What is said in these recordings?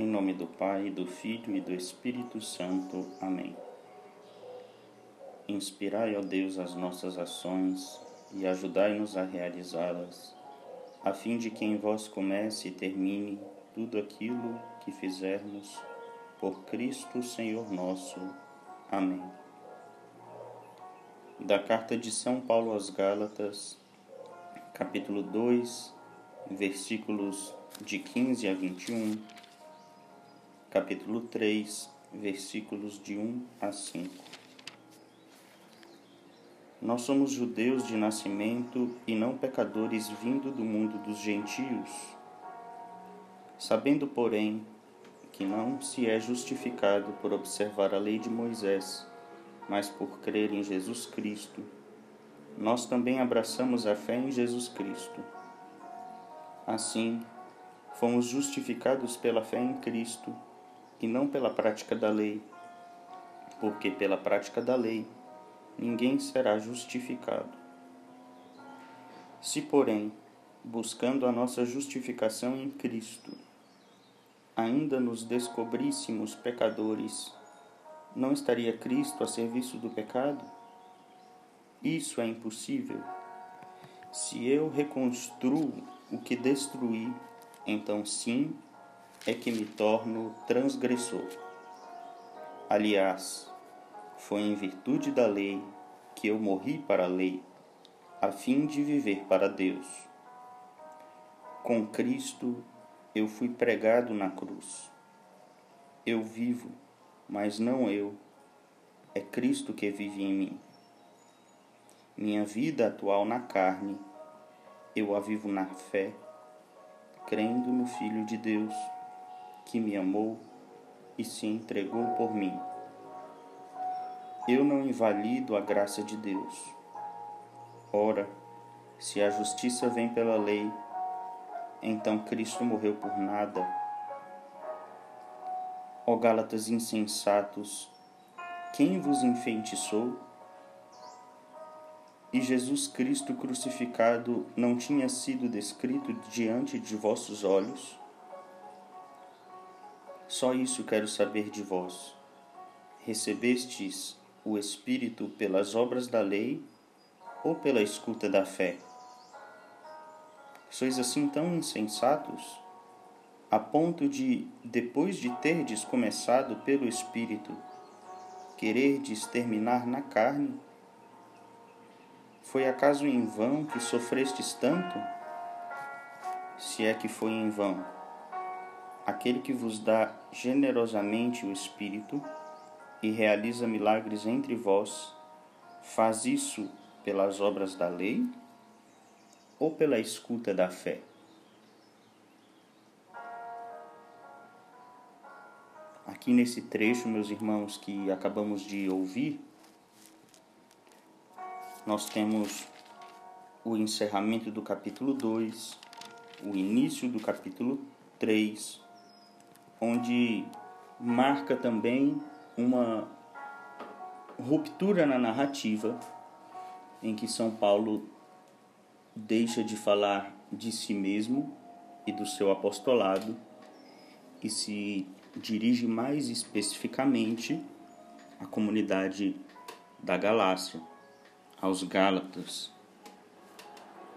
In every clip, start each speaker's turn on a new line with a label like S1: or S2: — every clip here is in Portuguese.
S1: Em nome do Pai, do Filho e do Espírito Santo. Amém. Inspirai, ó Deus, as nossas ações e ajudai-nos a realizá-las, a fim de que em vós comece e termine tudo aquilo que fizermos, por Cristo Senhor nosso. Amém. Da carta de São Paulo aos Gálatas, capítulo 2, versículos de 15 a 21, capítulo 3, versículos de 1 a 5. Nós somos judeus de nascimento e não pecadores vindo do mundo dos gentios, sabendo, porém, que não se é justificado por observar a lei de Moisés, mas por crer em Jesus Cristo. Nós também abraçamos a fé em Jesus Cristo. Assim, fomos justificados pela fé em Cristo e não pela prática da lei, porque pela prática da lei ninguém será justificado. Se, porém, buscando a nossa justificação em Cristo, ainda nos descobríssemos pecadores, não estaria Cristo a serviço do pecado? Isso é impossível. Se eu reconstruo o que destruí, então sim é que me torno transgressor. Aliás, foi em virtude da lei que eu morri para a lei, a fim de viver para Deus. Com Cristo eu fui pregado na cruz. Eu vivo, mas não eu. É Cristo que vive em mim. Minha vida atual na carne, eu a vivo na fé, crendo no Filho de Deus, que me amou e se entregou por mim. Eu não invalido a graça de Deus. Ora, se a justiça vem pela lei, então Cristo morreu por nada. Ó Gálatas insensatos, quem vos enfeitiçou? E Jesus Cristo crucificado não tinha sido descrito diante de vossos olhos? Só isso quero saber de vós. Recebestes o Espírito pelas obras da lei ou pela escuta da fé? Sois assim tão insensatos, a ponto de, depois de terdes começado pelo Espírito, quererdes terminar na carne? Foi acaso em vão que sofrestes tanto? Se é que foi em vão. Aquele que vos dá generosamente o Espírito e realiza milagres entre vós, faz isso pelas obras da lei ou pela escuta da fé? Aqui nesse trecho, meus irmãos, que acabamos de ouvir, nós temos o encerramento do capítulo 2, o início do capítulo 3, onde marca também uma ruptura na narrativa em que São Paulo deixa de falar de si mesmo e do seu apostolado e se dirige mais especificamente à comunidade da Galácia, aos Gálatas.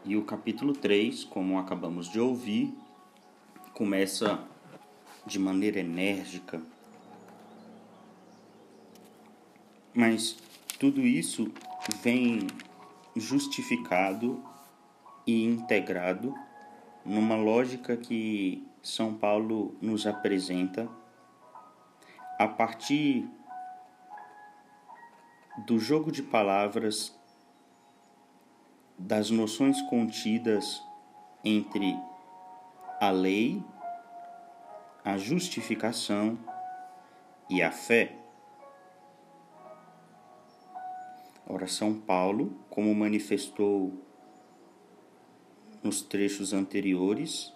S1: E o capítulo 3, como acabamos de ouvir, começa de maneira enérgica. Mas tudo isso vem justificado e integrado numa lógica que São Paulo nos apresenta a partir do jogo de palavras das noções contidas entre a lei, a justificação e a fé. Ora, São Paulo, como manifestou nos trechos anteriores,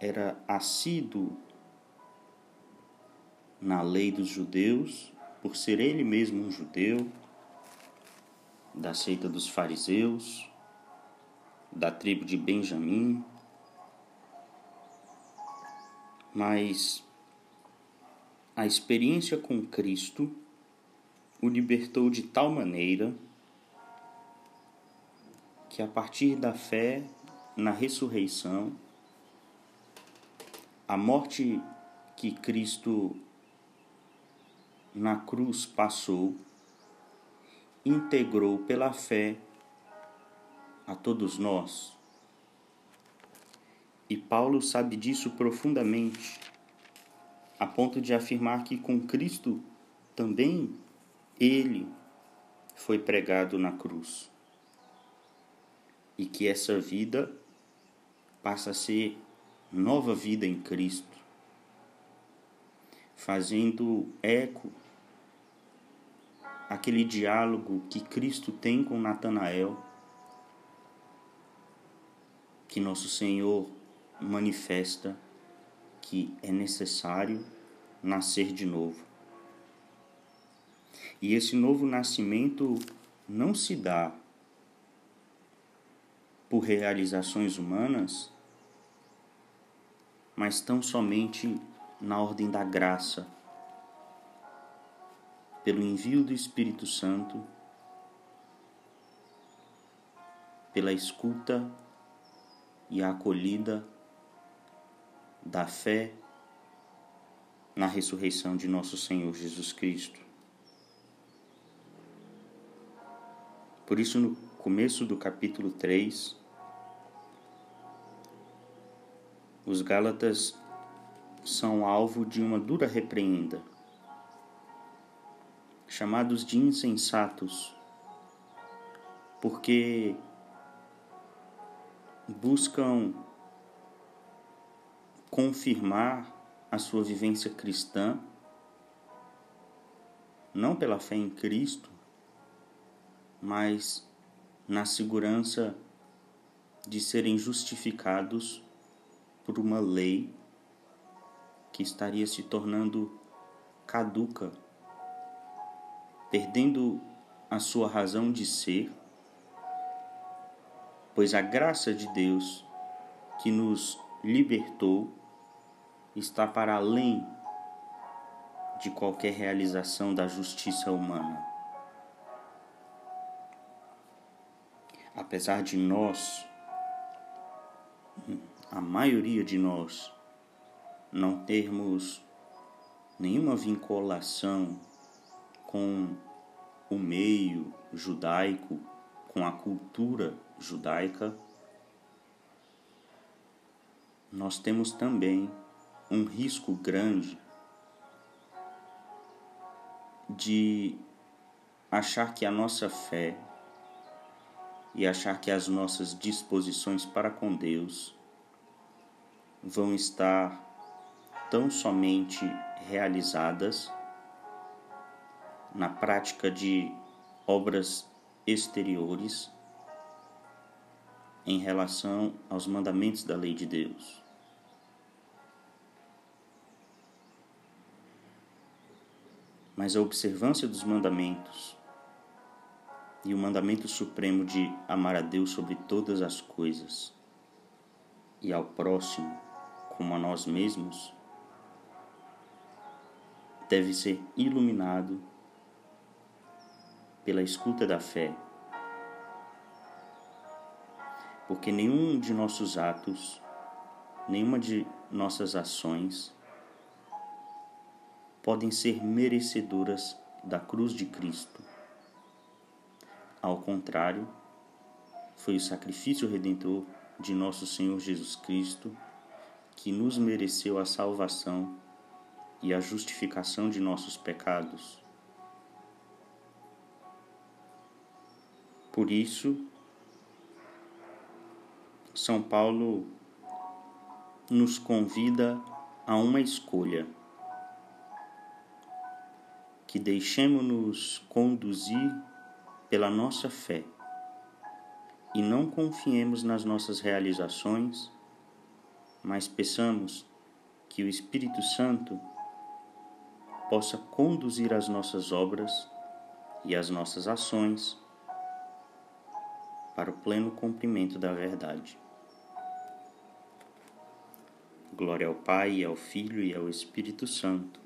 S1: era assíduo na lei dos judeus, por ser ele mesmo um judeu, da seita dos fariseus, da tribo de Benjamim. Mas a experiência com Cristo o libertou de tal maneira que a partir da fé na ressurreição, a morte que Cristo na cruz passou, integrou pela fé a todos nós. E Paulo sabe disso profundamente, a ponto de afirmar que com Cristo também ele foi pregado na cruz. E que essa vida passa a ser nova vida em Cristo, fazendo eco aquele diálogo que Cristo tem com Natanael, que nosso Senhor manifesta que é necessário nascer de novo. E esse novo nascimento não se dá por realizações humanas, mas tão somente na ordem da graça, pelo envio do Espírito Santo, pela escuta e a acolhida da fé na ressurreição de nosso Senhor Jesus Cristo. Por isso, no começo do capítulo 3, os Gálatas são alvo de uma dura repreenda, chamados de insensatos, porque buscam confirmar a sua vivência cristã não pela fé em Cristo, mas na segurança de serem justificados por uma lei que estaria se tornando caduca, perdendo a sua razão de ser, pois a graça de Deus que nos libertou está para além de qualquer realização da justiça humana. apesar de nós, a maioria de nós, não termos nenhuma vinculação com o meio judaico, com a cultura judaica, nós temos também um risco grande de achar que a nossa fé e achar que as nossas disposições para com Deus vão estar tão somente realizadas na prática de obras exteriores em relação aos mandamentos da lei de Deus. Mas a observância dos mandamentos e o mandamento supremo de amar a Deus sobre todas as coisas e ao próximo como a nós mesmos deve ser iluminado pela escuta da fé. Porque nenhum de nossos atos, nenhuma de nossas ações podem ser merecedoras da cruz de Cristo. Ao contrário, foi o sacrifício redentor de nosso Senhor Jesus Cristo que nos mereceu a salvação e a justificação de nossos pecados. Por isso, São Paulo nos convida a uma escolha. Que deixemos-nos conduzir pela nossa fé e não confiemos nas nossas realizações, mas peçamos que o Espírito Santo possa conduzir as nossas obras e as nossas ações para o pleno cumprimento da verdade. Glória ao Pai, ao Filho e ao Espírito Santo